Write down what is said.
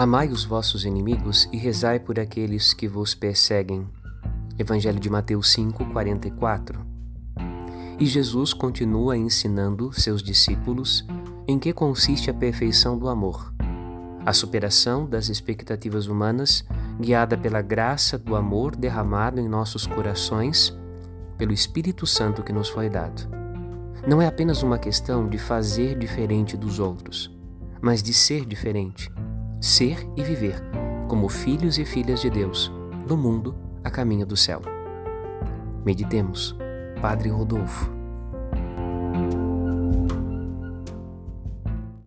Amai os vossos inimigos e rezai por aqueles que vos perseguem. Evangelho de Mateus 5, 44. E Jesus continua ensinando seus discípulos em que consiste a perfeição do amor. A superação das expectativas humanas, guiada pela graça do amor derramado em nossos corações, pelo Espírito Santo que nos foi dado. Não é apenas uma questão de fazer diferente dos outros, mas de ser diferente ser e viver como filhos e filhas de Deus no mundo a caminho do céu. Meditemos. Padre Rodolfo.